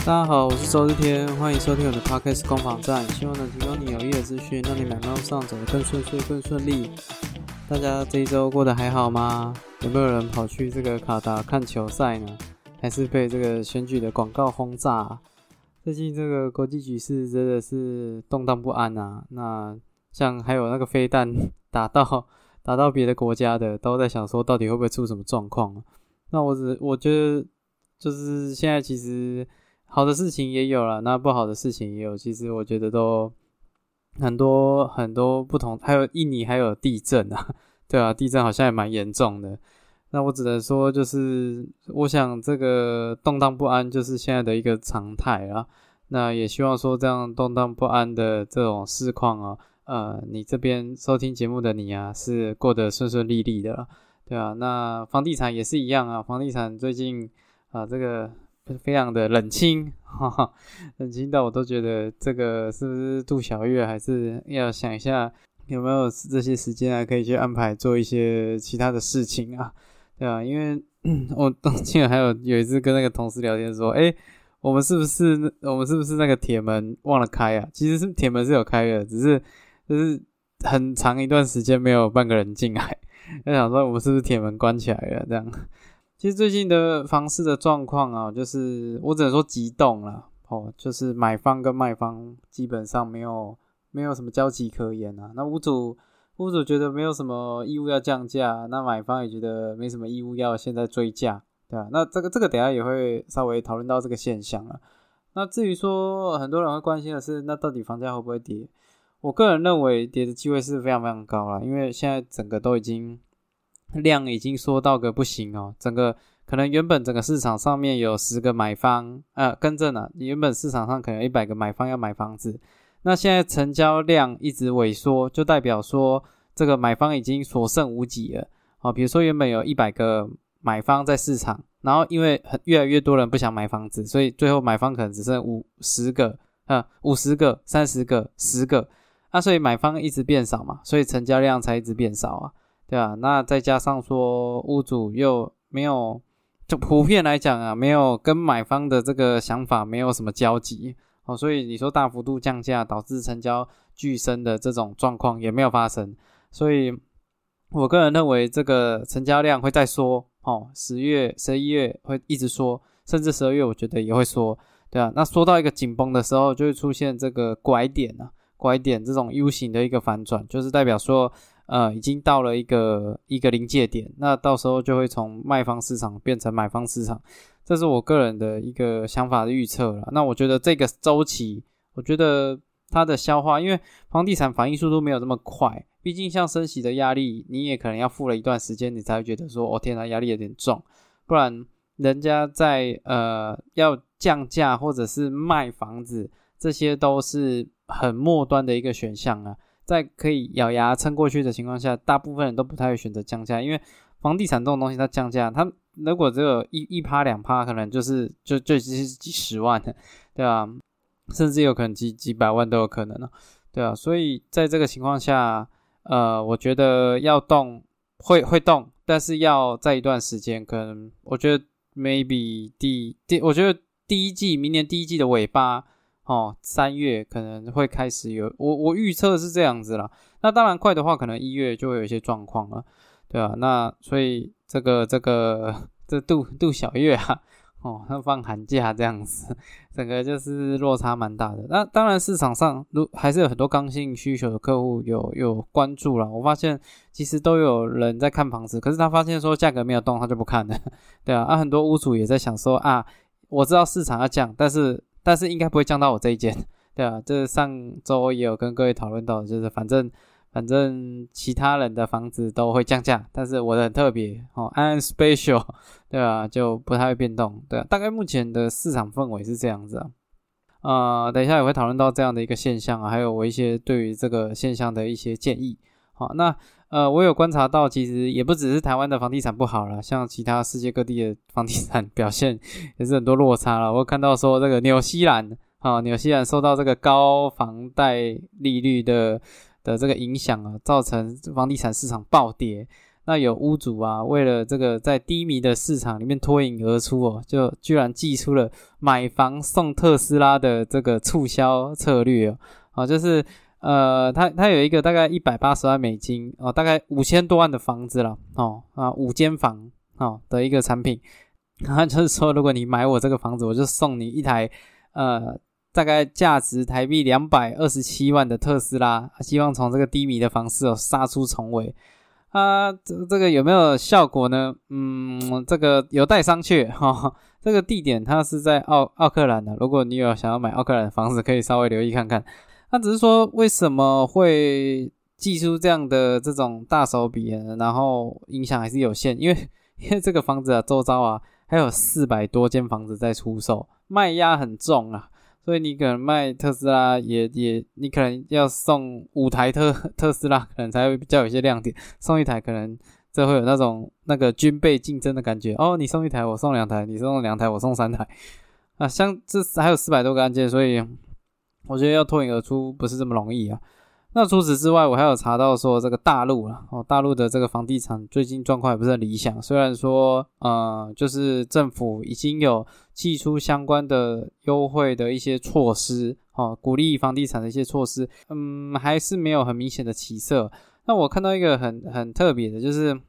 大家好，我是周日天，欢迎收听我的 Podcast 攻防战，希望能提供你有益的资讯，让你买卖上走得更顺遂、更顺利。大家这一周过得还好吗？有没有人跑去这个卡达看球赛呢？还是被这个选举的广告轰炸？最近这个国际局势真的是动荡不安啊！那像还有那个飞弹打到 打到别的国家的，都在想说到底会不会出什么状况？那我只我觉得就是现在其实好的事情也有了，那不好的事情也有。其实我觉得都很多很多不同，还有印尼还有地震啊，对啊，地震好像也蛮严重的。那我只能说，就是我想这个动荡不安就是现在的一个常态啊。那也希望说这样动荡不安的这种市况啊，呃，你这边收听节目的你啊，是过得顺顺利利的，对啊。那房地产也是一样啊，房地产最近啊，这个非常的冷清，哈哈，冷清到我都觉得这个是不是杜小月还是要想一下有没有这些时间啊，可以去安排做一些其他的事情啊。对啊，因为 我 当天还有有一次跟那个同事聊天说，哎，我们是不是我们是不是那个铁门忘了开啊？其实是铁门是有开的，只是就是很长一段时间没有半个人进来，就想说我们是不是铁门关起来了这样。其实最近的房市的状况啊，就是我只能说激动了哦，就是买方跟卖方基本上没有没有什么交集可言啊。那屋主。屋主觉得没有什么义务要降价，那买方也觉得没什么义务要现在追价，对吧？那这个这个等下也会稍微讨论到这个现象了。那至于说很多人会关心的是，那到底房价会不会跌？我个人认为跌的机会是非常非常高了，因为现在整个都已经量已经缩到个不行哦，整个可能原本整个市场上面有十个买方，呃，更正了，原本市场上可能一百个买方要买房子。那现在成交量一直萎缩，就代表说这个买方已经所剩无几了。哦，比如说原本有一百个买方在市场，然后因为很越来越多人不想买房子，所以最后买方可能只剩五十个啊，五十个、三十个、十个，那所以买方一直变少嘛，所以成交量才一直变少啊，对吧？那再加上说屋主又没有，就普遍来讲啊，没有跟买方的这个想法没有什么交集。哦，所以你说大幅度降价导致成交巨升的这种状况也没有发生，所以我个人认为这个成交量会再缩，哦，十月、十一月会一直缩，甚至十二月我觉得也会缩，对啊，那缩到一个紧绷的时候，就会出现这个拐点啊，拐点这种 U 型的一个反转，就是代表说，呃，已经到了一个一个临界点，那到时候就会从卖方市场变成买方市场。这是我个人的一个想法的预测了。那我觉得这个周期，我觉得它的消化，因为房地产反应速度没有这么快。毕竟像升息的压力，你也可能要付了一段时间，你才会觉得说，哦天呐，压力有点重。不然人家在呃要降价或者是卖房子，这些都是很末端的一个选项啊。在可以咬牙撑过去的情况下，大部分人都不太会选择降价，因为房地产这种东西它降价，它。如果只有一一趴两趴，可能就是就就是几十万，对啊，甚至有可能几几百万都有可能了，对啊，所以在这个情况下，呃，我觉得要动会会动，但是要在一段时间，可能我觉得 maybe 第第，我觉得第一季明年第一季的尾巴哦，三月可能会开始有，我我预测是这样子了。那当然快的话，可能一月就会有一些状况了，对啊，那所以。这个这个 这杜杜小月啊，哦，他放寒假这样子，整个就是落差蛮大的。那当然市场上如还是有很多刚性需求的客户有有关注了。我发现其实都有人在看房子，可是他发现说价格没有动，他就不看了。对啊，啊很多屋主也在想说啊，我知道市场要降，但是但是应该不会降到我这一间。对啊，这上周也有跟各位讨论到，就是反正。反正其他人的房子都会降价，但是我的很特别哦，I'm special，对吧？就不太会变动，对啊。大概目前的市场氛围是这样子啊。呃，等一下也会讨论到这样的一个现象啊，还有我一些对于这个现象的一些建议。好，那呃，我有观察到，其实也不只是台湾的房地产不好了，像其他世界各地的房地产表现也是很多落差了。我看到说这个纽西兰啊，纽西兰受到这个高房贷利率的。的这个影响啊，造成房地产市场暴跌。那有屋主啊，为了这个在低迷的市场里面脱颖而出哦，就居然寄出了买房送特斯拉的这个促销策略哦，啊，就是呃，他他有一个大概一百八十万美金哦，大概五千多万的房子了哦啊，五间房哦的一个产品，然后就是说，如果你买我这个房子，我就送你一台呃。大概价值台币两百二十七万的特斯拉，希望从这个低迷的房市哦杀出重围啊！这这个有没有效果呢？嗯，这个有待商榷哈。这个地点它是在奥奥克兰的，如果你有想要买奥克兰的房子，可以稍微留意看看。那只是说为什么会寄出这样的这种大手笔，然后影响还是有限，因为因为这个房子啊周遭啊还有四百多间房子在出售，卖压很重啊。所以你可能卖特斯拉也也，你可能要送五台特特斯拉，可能才会比较有些亮点。送一台可能这会有那种那个军备竞争的感觉哦。你送一台，我送两台；你送两台，我送三台。啊，像这还有四百多个案件，所以我觉得要脱颖而出不是这么容易啊。那除此之外，我还有查到说这个大陆啊，哦，大陆的这个房地产最近状况也不是很理想。虽然说，呃，就是政府已经有寄出相关的优惠的一些措施，哦，鼓励房地产的一些措施，嗯，还是没有很明显的起色。那我看到一个很很特别的，就是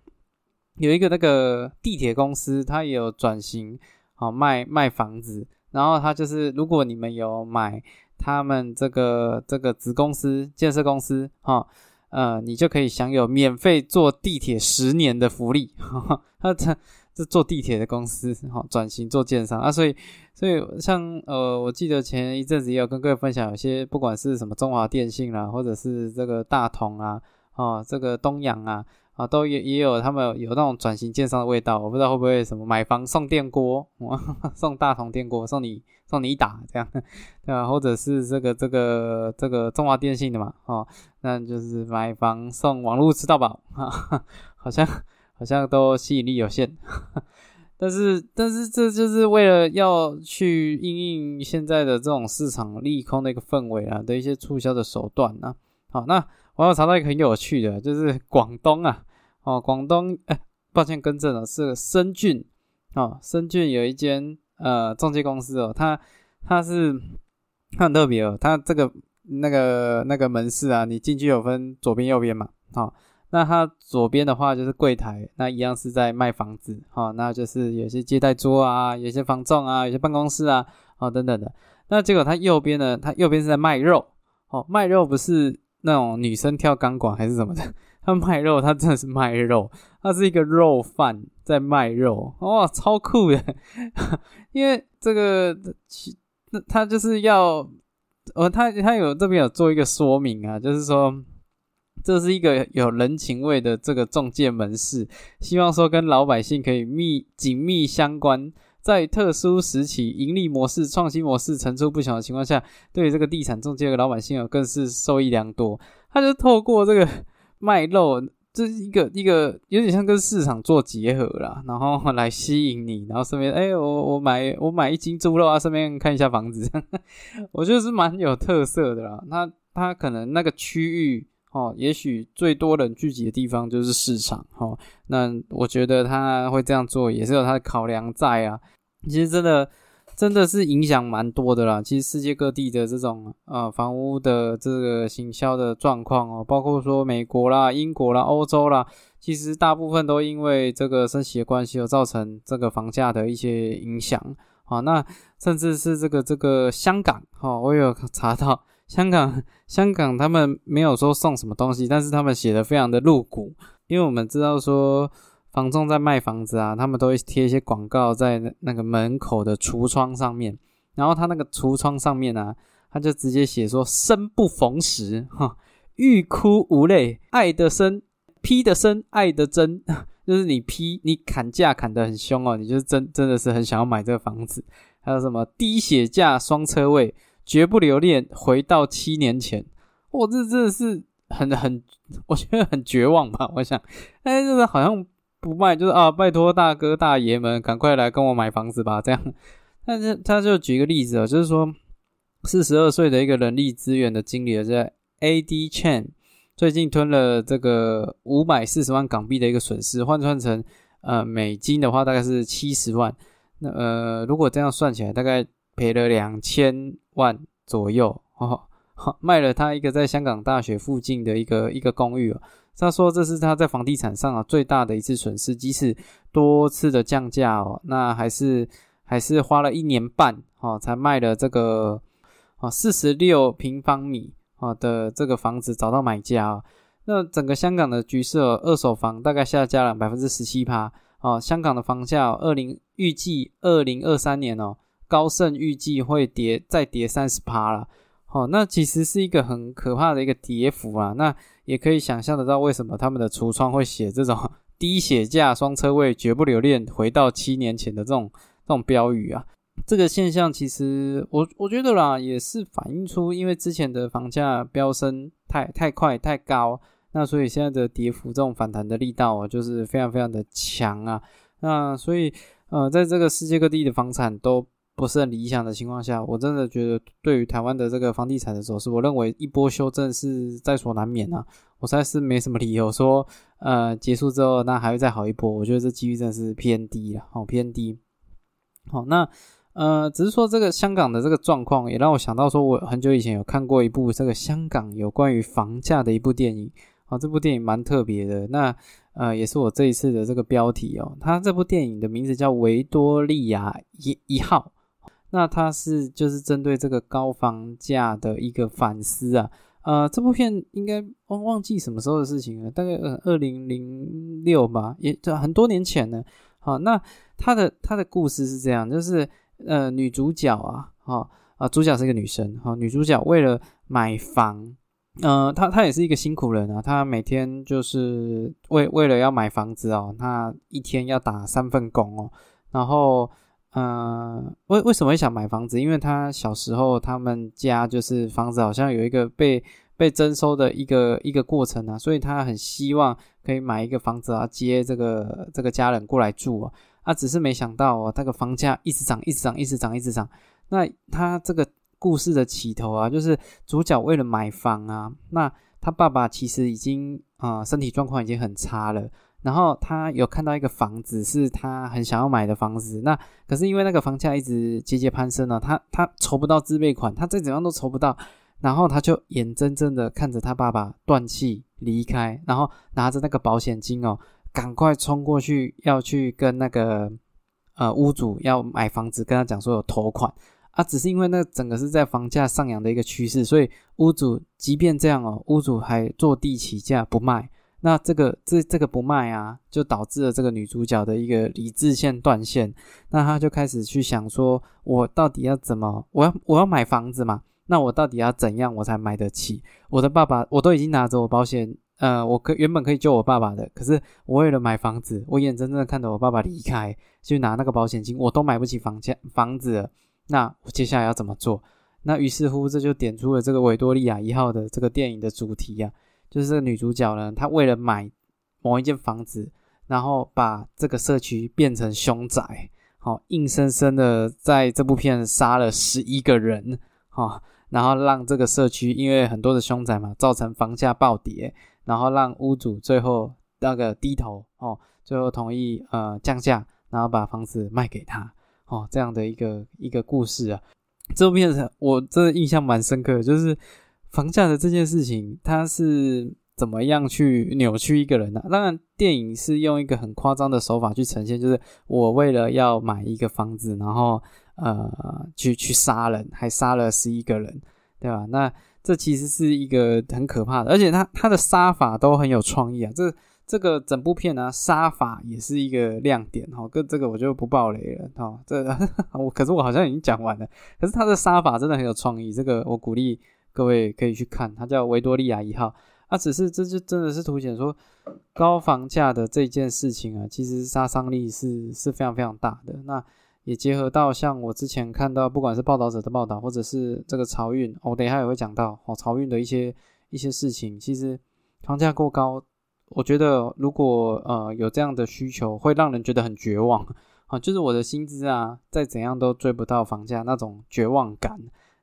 有一个那个地铁公司，它也有转型，哦，卖卖房子，然后它就是如果你们有买。他们这个这个子公司建设公司哈，呃，你就可以享有免费坐地铁十年的福利。他这这坐地铁的公司哈，转型做建商啊，所以所以像呃，我记得前一阵子也有跟各位分享，有些不管是什么中华电信啦，或者是这个大同啊，哦，这个东阳啊。啊，都也也有他们有那种转型建商的味道，我不知道会不会什么买房送电锅，送大同电锅，送你送你一打这样，对吧？或者是这个这个这个中华电信的嘛，哦，那就是买房送网络吃到饱，好像好像都吸引力有限，但是但是这就是为了要去应应现在的这种市场利空的一个氛围啊的一些促销的手段呢。好，那。我有查到一个很有趣的，就是广东啊，哦，广东，哎，抱歉更正了，是深圳，哦，深圳有一间呃中介公司哦，它它是它很特别哦，它这个那个那个门市啊，你进去有分左边右边嘛，好，那它左边的话就是柜台，那一样是在卖房子，好，那就是有些接待桌啊，有些房仲啊，有些办公室啊，哦等等的，那结果它右边呢，它右边是在卖肉，哦，卖肉不是。那种女生跳钢管还是什么的，他卖肉，他真的是卖肉，他是一个肉贩在卖肉，哇，超酷的！因为这个，那他就是要，呃，他他有这边有做一个说明啊，就是说这是一个有人情味的这个中介门市，希望说跟老百姓可以密紧密相关。在特殊时期，盈利模式、创新模式层出不穷的情况下，对这个地产中介的老百姓哦，更是受益良多。他就透过这个卖肉，这是一个一个有点像跟市场做结合啦，然后来吸引你，然后顺便哎，我我买我买一斤猪肉啊，顺便看一下房子，我觉得是蛮有特色的啦。那他可能那个区域哦，也许最多人聚集的地方就是市场哦。那我觉得他会这样做，也是有他的考量在啊。其实真的，真的是影响蛮多的啦。其实世界各地的这种呃房屋的这个行销的状况哦，包括说美国啦、英国啦、欧洲啦，其实大部分都因为这个升息的关系而造成这个房价的一些影响啊。那甚至是这个这个香港哈，我有查到香港香港他们没有说送什么东西，但是他们写的非常的露骨，因为我们知道说。房仲在卖房子啊，他们都会贴一些广告在那个门口的橱窗上面，然后他那个橱窗上面呢，他就直接写说“生不逢时”哈，欲哭无泪，爱的深，批的深，爱的真，就是你批你砍价砍得很凶哦，你就真真的是很想要买这个房子。还有什么低血价双车位，绝不留恋回到七年前，我，这真的是很很，我觉得很绝望吧？我想，哎，这个好像。不卖就是啊，拜托大哥大爷们，赶快来跟我买房子吧！这样，但是他就举一个例子啊，就是说四十二岁的一个人力资源的经理在 A D Chain 最近吞了这个五百四十万港币的一个损失，换算成呃美金的话，大概是七十万。那呃，如果这样算起来，大概赔了两千万左右哦。卖了他一个在香港大学附近的一个一个公寓哦。他说这是他在房地产上啊最大的一次损失，即使多次的降价哦，那还是还是花了一年半哦才卖了这个啊四十六平方米啊的这个房子找到买家哦。那整个香港的局势，二手房大概下降了百分之十七趴哦。香港的房价二零预计二零二三年哦，高盛预计会跌再跌三十趴了。哦，那其实是一个很可怕的一个跌幅啊。那也可以想象得到，为什么他们的橱窗会写这种 低血价双车位绝不留恋，回到七年前的这种这种标语啊。这个现象其实我我觉得啦，也是反映出因为之前的房价飙升太太快太高，那所以现在的跌幅这种反弹的力道啊，就是非常非常的强啊。那所以呃，在这个世界各地的房产都。不是很理想的情况下，我真的觉得对于台湾的这个房地产的走势，我认为一波修正是在所难免啊。我实在是没什么理由说，呃，结束之后那还会再好一波。我觉得这几率真的是偏低了，好偏低。好，那呃，只是说这个香港的这个状况，也让我想到说，我很久以前有看过一部这个香港有关于房价的一部电影。啊，这部电影蛮特别的。那呃，也是我这一次的这个标题哦。它这部电影的名字叫《维多利亚一一号》。那它是就是针对这个高房价的一个反思啊，呃，这部片应该忘忘记什么时候的事情了，大概呃二零零六吧，也这很多年前呢。好，那他的他的故事是这样，就是呃女主角啊，哈啊主角是一个女生，哈女主角为了买房，呃她她也是一个辛苦人啊，她每天就是为为了要买房子哦，她一天要打三份工哦，然后。嗯，为为什么会想买房子？因为他小时候他们家就是房子好像有一个被被征收的一个一个过程啊，所以他很希望可以买一个房子啊，接这个这个家人过来住啊。啊，只是没想到哦，那个房价一直涨，一直涨，一直涨，一直涨。那他这个故事的起头啊，就是主角为了买房啊，那他爸爸其实已经啊身体状况已经很差了。然后他有看到一个房子，是他很想要买的房子。那可是因为那个房价一直节节攀升呢，他他筹不到自备款，他再怎样都筹不到。然后他就眼睁睁的看着他爸爸断气离开，然后拿着那个保险金哦，赶快冲过去要去跟那个呃屋主要买房子，跟他讲说有头款啊。只是因为那整个是在房价上扬的一个趋势，所以屋主即便这样哦，屋主还坐地起价不卖。那这个这这个不卖啊，就导致了这个女主角的一个理智线断线。那她就开始去想说，我到底要怎么？我要我要买房子嘛？那我到底要怎样我才买得起？我的爸爸我都已经拿着我保险，呃，我可原本可以救我爸爸的，可是我为了买房子，我眼睁睁的看着我爸爸离开，去拿那个保险金，我都买不起房价房子了。那我接下来要怎么做？那于是乎，这就点出了这个维多利亚一号的这个电影的主题呀。就是这个女主角呢，她为了买某一间房子，然后把这个社区变成凶宅，好，硬生生的在这部片杀了十一个人，哈，然后让这个社区因为很多的凶宅嘛，造成房价暴跌，然后让屋主最后那个低头，哦，最后同意呃降价，然后把房子卖给他，哦，这样的一个一个故事啊，这部片子我真的印象蛮深刻的，就是。房价的这件事情，它是怎么样去扭曲一个人呢？当然，电影是用一个很夸张的手法去呈现，就是我为了要买一个房子，然后呃，去去杀人，还杀了十一个人，对吧？那这其实是一个很可怕的，而且他他的杀法都很有创意啊。这这个整部片呢，杀法也是一个亮点哈。跟这个我就不爆雷了哈。这 我可是我好像已经讲完了，可是他的杀法真的很有创意，这个我鼓励。各位可以去看，它叫维多利亚一号。啊，只是这就真的是凸显说，高房价的这件事情啊，其实杀伤力是是非常非常大的。那也结合到像我之前看到，不管是报道者的报道，或者是这个潮运，我等一下也会讲到哦，潮运的一些一些事情。其实房价过高，我觉得如果呃有这样的需求，会让人觉得很绝望啊，就是我的薪资啊，再怎样都追不到房价那种绝望感。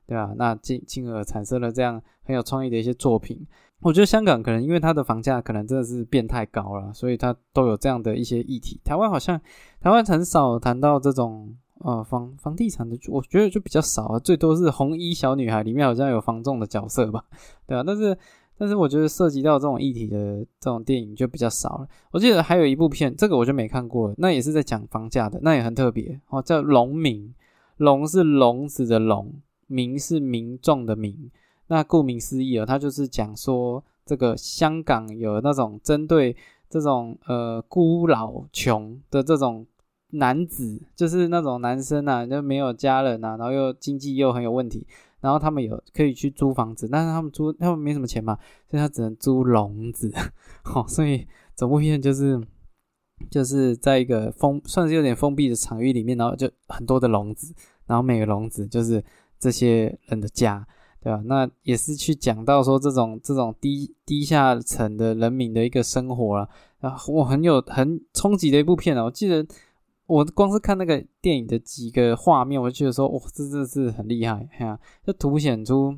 对啊，那进进而产生了这样很有创意的一些作品。我觉得香港可能因为它的房价可能真的是变太高了，所以它都有这样的一些议题。台湾好像台湾很少谈到这种呃房房地产的，我觉得就比较少啊，最多是红衣小女孩里面好像有房仲的角色吧，对啊，但是但是我觉得涉及到这种议题的这种电影就比较少了。我记得还有一部片，这个我就没看过，那也是在讲房价的，那也很特别哦，叫《农民》，龙是笼子的笼，民是民众的民。那顾名思义啊，他就是讲说，这个香港有那种针对这种呃孤老穷的这种男子，就是那种男生啊，就没有家人啊，然后又经济又很有问题，然后他们有可以去租房子，但是他们租他们没什么钱嘛，所以他只能租笼子，好，所以整部片就是就是在一个封算是有点封闭的场域里面，然后就很多的笼子，然后每个笼子就是这些人的家。对吧？那也是去讲到说这种这种低低下层的人民的一个生活了啊，我很有很冲击的一部片啊！我记得我光是看那个电影的几个画面，我就觉得说，哇，这真的是很厉害呀！就凸显出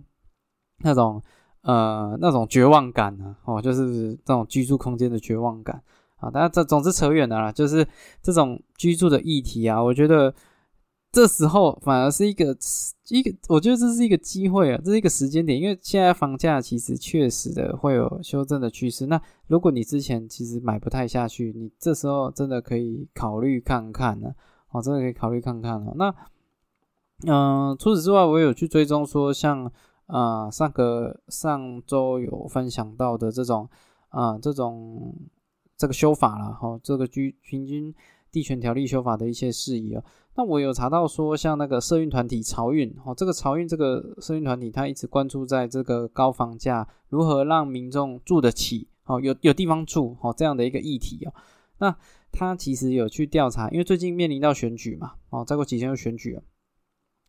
那种呃那种绝望感啊，哦，就是这种居住空间的绝望感啊。大家这总之扯远了啦，就是这种居住的议题啊，我觉得。这时候反而是一个一个，我觉得这是一个机会啊，这是一个时间点，因为现在房价其实确实的会有修正的趋势。那如果你之前其实买不太下去，你这时候真的可以考虑看看呢，哦，真的可以考虑看看了。那嗯，除此之外，我有去追踪说，像啊上个上周有分享到的这种啊这种这个修法了哈，这个居平均地权条例修法的一些事宜啊。那我有查到说，像那个社运团体潮运，哦，这个潮运这个社运团体，它一直关注在这个高房价如何让民众住得起，哦，有有地方住，哦，这样的一个议题哦。那他其实有去调查，因为最近面临到选举嘛，哦，再过几天就选举了，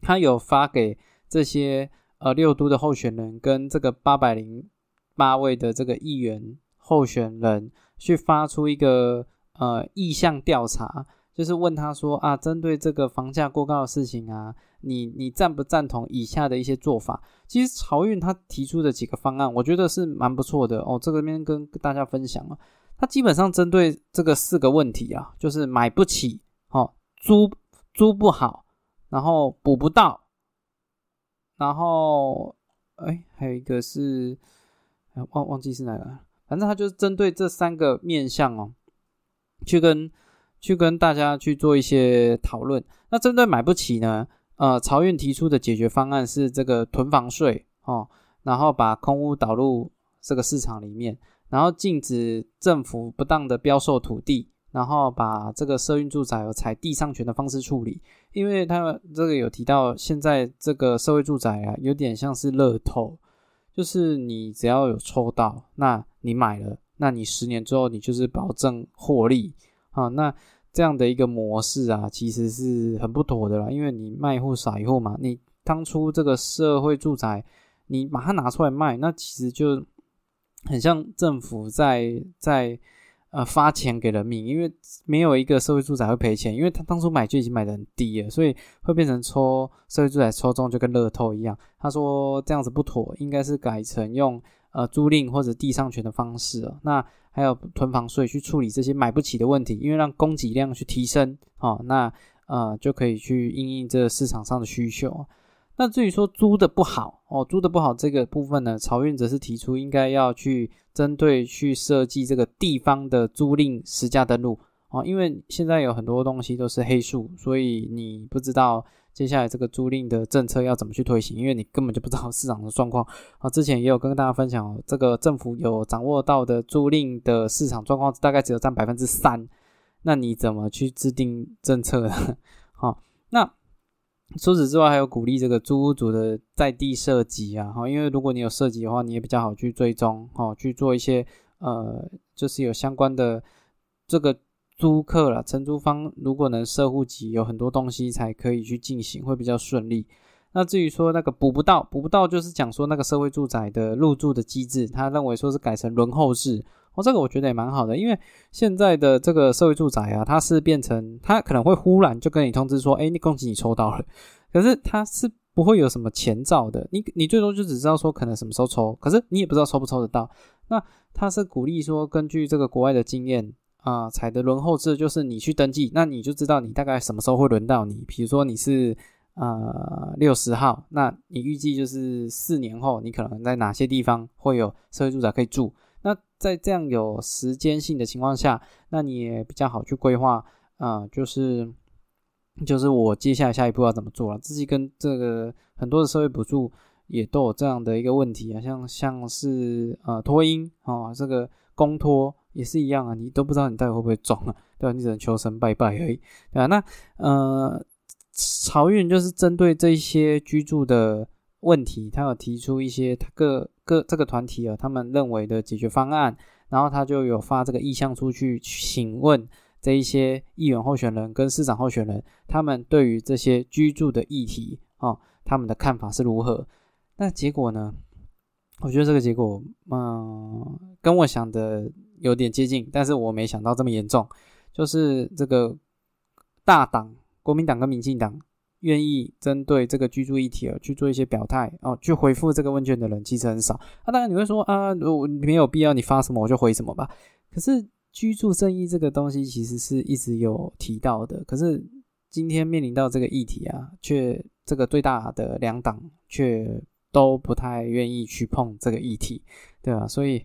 他有发给这些呃六都的候选人跟这个八百零八位的这个议员候选人去发出一个呃意向调查。就是问他说啊，针对这个房价过高的事情啊，你你赞不赞同以下的一些做法？其实曹运他提出的几个方案，我觉得是蛮不错的哦。这个边跟大家分享啊，他基本上针对这个四个问题啊，就是买不起哦，租租不好，然后补不到，然后哎，还有一个是忘忘记是哪个，反正他就是针对这三个面向哦，去跟。去跟大家去做一些讨论。那针对买不起呢？呃，曹运提出的解决方案是这个囤房税哦，然后把空屋导入这个市场里面，然后禁止政府不当的标售土地，然后把这个社运住宅有采地上权的方式处理。因为他这个有提到，现在这个社会住宅啊，有点像是乐透，就是你只要有抽到，那你买了，那你十年之后你就是保证获利啊，那。这样的一个模式啊，其实是很不妥的啦。因为你卖户少一户嘛，你当初这个社会住宅，你把它拿出来卖，那其实就很像政府在在呃发钱给人民，因为没有一个社会住宅会赔钱，因为他当初买就已经买的很低了，所以会变成抽社会住宅抽中就跟乐透一样。他说这样子不妥，应该是改成用呃租赁或者地上权的方式哦。那还有囤房税去处理这些买不起的问题，因为让供给量去提升，哦，那呃就可以去应应这市场上的需求。那至于说租的不好哦，租的不好这个部分呢，曹运则是提出应该要去针对去设计这个地方的租赁实价登录哦，因为现在有很多东西都是黑数，所以你不知道。接下来这个租赁的政策要怎么去推行？因为你根本就不知道市场的状况啊。之前也有跟大家分享，这个政府有掌握到的租赁的市场状况大概只有占百分之三，那你怎么去制定政策呢？好，那除此之外，还有鼓励这个租屋主的在地设计啊，哈，因为如果你有设计的话，你也比较好去追踪，哈，去做一些呃，就是有相关的这个。租客了，承租方如果能设户籍，有很多东西才可以去进行，会比较顺利。那至于说那个补不到，补不到就是讲说那个社会住宅的入住的机制，他认为说是改成轮候制。哦，这个我觉得也蛮好的，因为现在的这个社会住宅啊，它是变成它可能会忽然就跟你通知说，哎，你恭喜你抽到了，可是它是不会有什么前兆的，你你最多就只知道说可能什么时候抽，可是你也不知道抽不抽得到。那他是鼓励说，根据这个国外的经验啊，踩的轮候制就是你去登记，那你就知道你大概什么时候会轮到你。比如说你是呃六十号，那你预计就是四年后，你可能在哪些地方会有社会住宅可以住。那在这样有时间性的情况下，那你也比较好去规划啊，就是。就是我接下来下一步要怎么做了？自己跟这个很多的社会补助也都有这样的一个问题啊，像像是呃托婴啊，这个公托也是一样啊，你都不知道你到底会不会中啊，对吧？你只能求神拜拜而已，对吧？那呃，漕运就是针对这些居住的问题，他有提出一些各各这个团体啊，他们认为的解决方案，然后他就有发这个意向出去请问。这一些议员候选人跟市长候选人，他们对于这些居住的议题啊，他们的看法是如何？那结果呢？我觉得这个结果，嗯，跟我想的有点接近，但是我没想到这么严重。就是这个大党国民党跟民进党愿意针对这个居住议题而去做一些表态哦，去回复这个问卷的人其实很少。那当然你会说啊，我没有必要，你发什么我就回什么吧。可是。居住正义这个东西其实是一直有提到的，可是今天面临到这个议题啊，却这个最大的两党却都不太愿意去碰这个议题，对吧？所以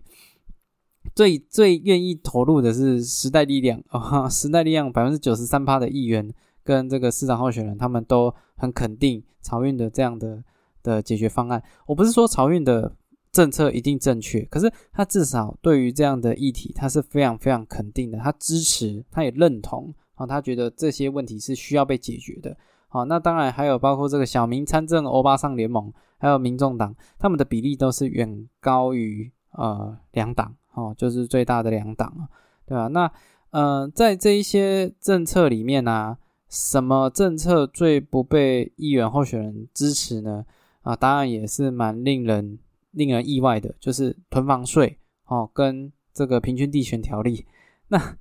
最最愿意投入的是时代力量 啊，时代力量百分之九十三趴的议员跟这个市长候选人，他们都很肯定漕运的这样的的解决方案。我不是说漕运的。政策一定正确，可是他至少对于这样的议题，他是非常非常肯定的，他支持，他也认同啊，他觉得这些问题是需要被解决的。好，那当然还有包括这个小民参政欧巴桑联盟，还有民众党，他们的比例都是远高于呃两党，哦，就是最大的两党啊，对吧？那呃，在这一些政策里面呢，什么政策最不被议员候选人支持呢？啊，当然也是蛮令人。令人意外的就是囤房税哦，跟这个平均地权条例，那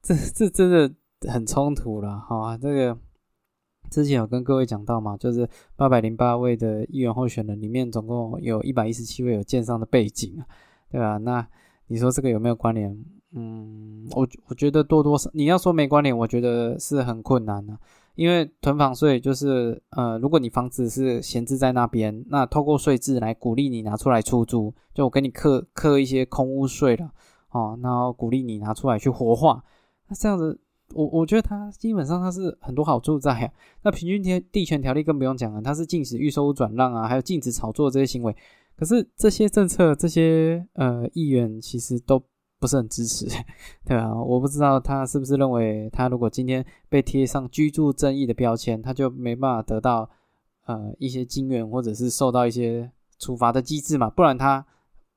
这这真的很冲突了哈。这个之前有跟各位讲到嘛，就是八百零八位的议员候选人里面，总共有一百一十七位有建商的背景啊，对吧？那你说这个有没有关联？嗯，我我觉得多多少你要说没关联，我觉得是很困难的。因为囤房税就是，呃，如果你房子是闲置在那边，那透过税制来鼓励你拿出来出租，就我给你刻刻一些空屋税了，哦，然后鼓励你拿出来去活化，那这样子，我我觉得它基本上它是很多好处在啊。那平均地地权条例更不用讲了，它是禁止预售转让啊，还有禁止炒作这些行为。可是这些政策，这些呃议员其实都。不是很支持，对啊，我不知道他是不是认为他如果今天被贴上居住正义的标签，他就没办法得到呃一些金援，或者是受到一些处罚的机制嘛？不然他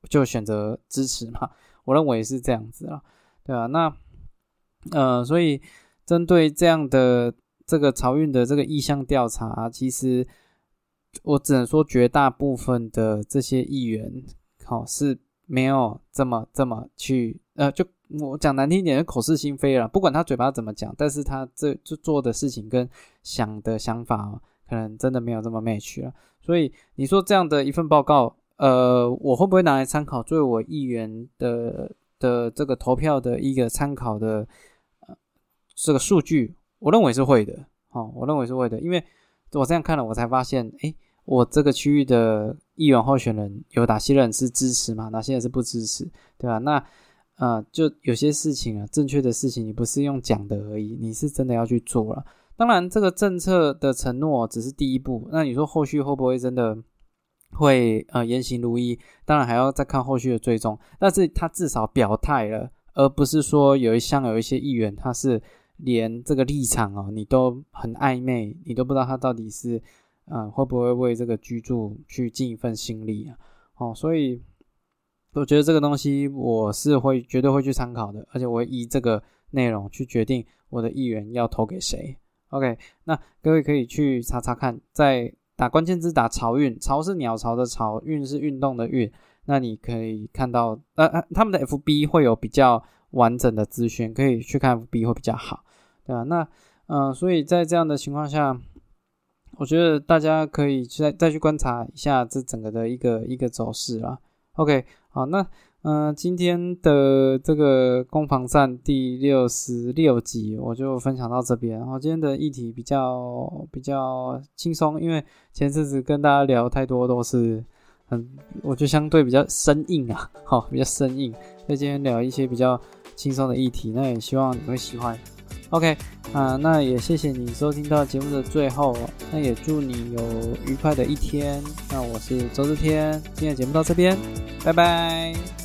就选择支持嘛？我认为是这样子啊，对啊，那呃，所以针对这样的这个漕运的这个意向调查，其实我只能说绝大部分的这些议员，好是。没有这么这么去，呃，就我讲难听一点，口是心非了。不管他嘴巴怎么讲，但是他这就做的事情跟想的想法，可能真的没有这么 match 了。所以你说这样的一份报告，呃，我会不会拿来参考，作为我议员的的这个投票的一个参考的呃这个数据？我认为是会的，哦，我认为是会的，因为我这样看了，我才发现，哎。我这个区域的议员候选人有哪些人是支持嘛？哪些人是不支持？对吧？那呃，就有些事情啊，正确的事情你不是用讲的而已，你是真的要去做了。当然，这个政策的承诺只是第一步。那你说后续会不会真的会呃言行如一？当然还要再看后续的追踪。但是他至少表态了，而不是说有一项有一些议员他是连这个立场哦，你都很暧昧，你都不知道他到底是。嗯，会不会为这个居住去尽一份心力啊？哦，所以我觉得这个东西我是会绝对会去参考的，而且我会依这个内容去决定我的议员要投给谁。OK，那各位可以去查查看，在打关键字打潮运，潮是鸟巢的潮，运是运动的运，那你可以看到，呃呃，他们的 FB 会有比较完整的资讯，可以去看 FB 会比较好，对吧？那嗯，所以在这样的情况下。我觉得大家可以再再去观察一下这整个的一个一个走势啦。OK，好，那嗯，今天的这个攻防战第六十六集我就分享到这边。然后今天的议题比较比较轻松，因为前阵子跟大家聊太多都是很，我觉得相对比较生硬啊，好，比较生硬。那今天聊一些比较轻松的议题，那也希望你会喜欢。OK，啊，那也谢谢你收听到节目的最后，那也祝你有愉快的一天。那我是周志天，今天的节目到这边，拜拜。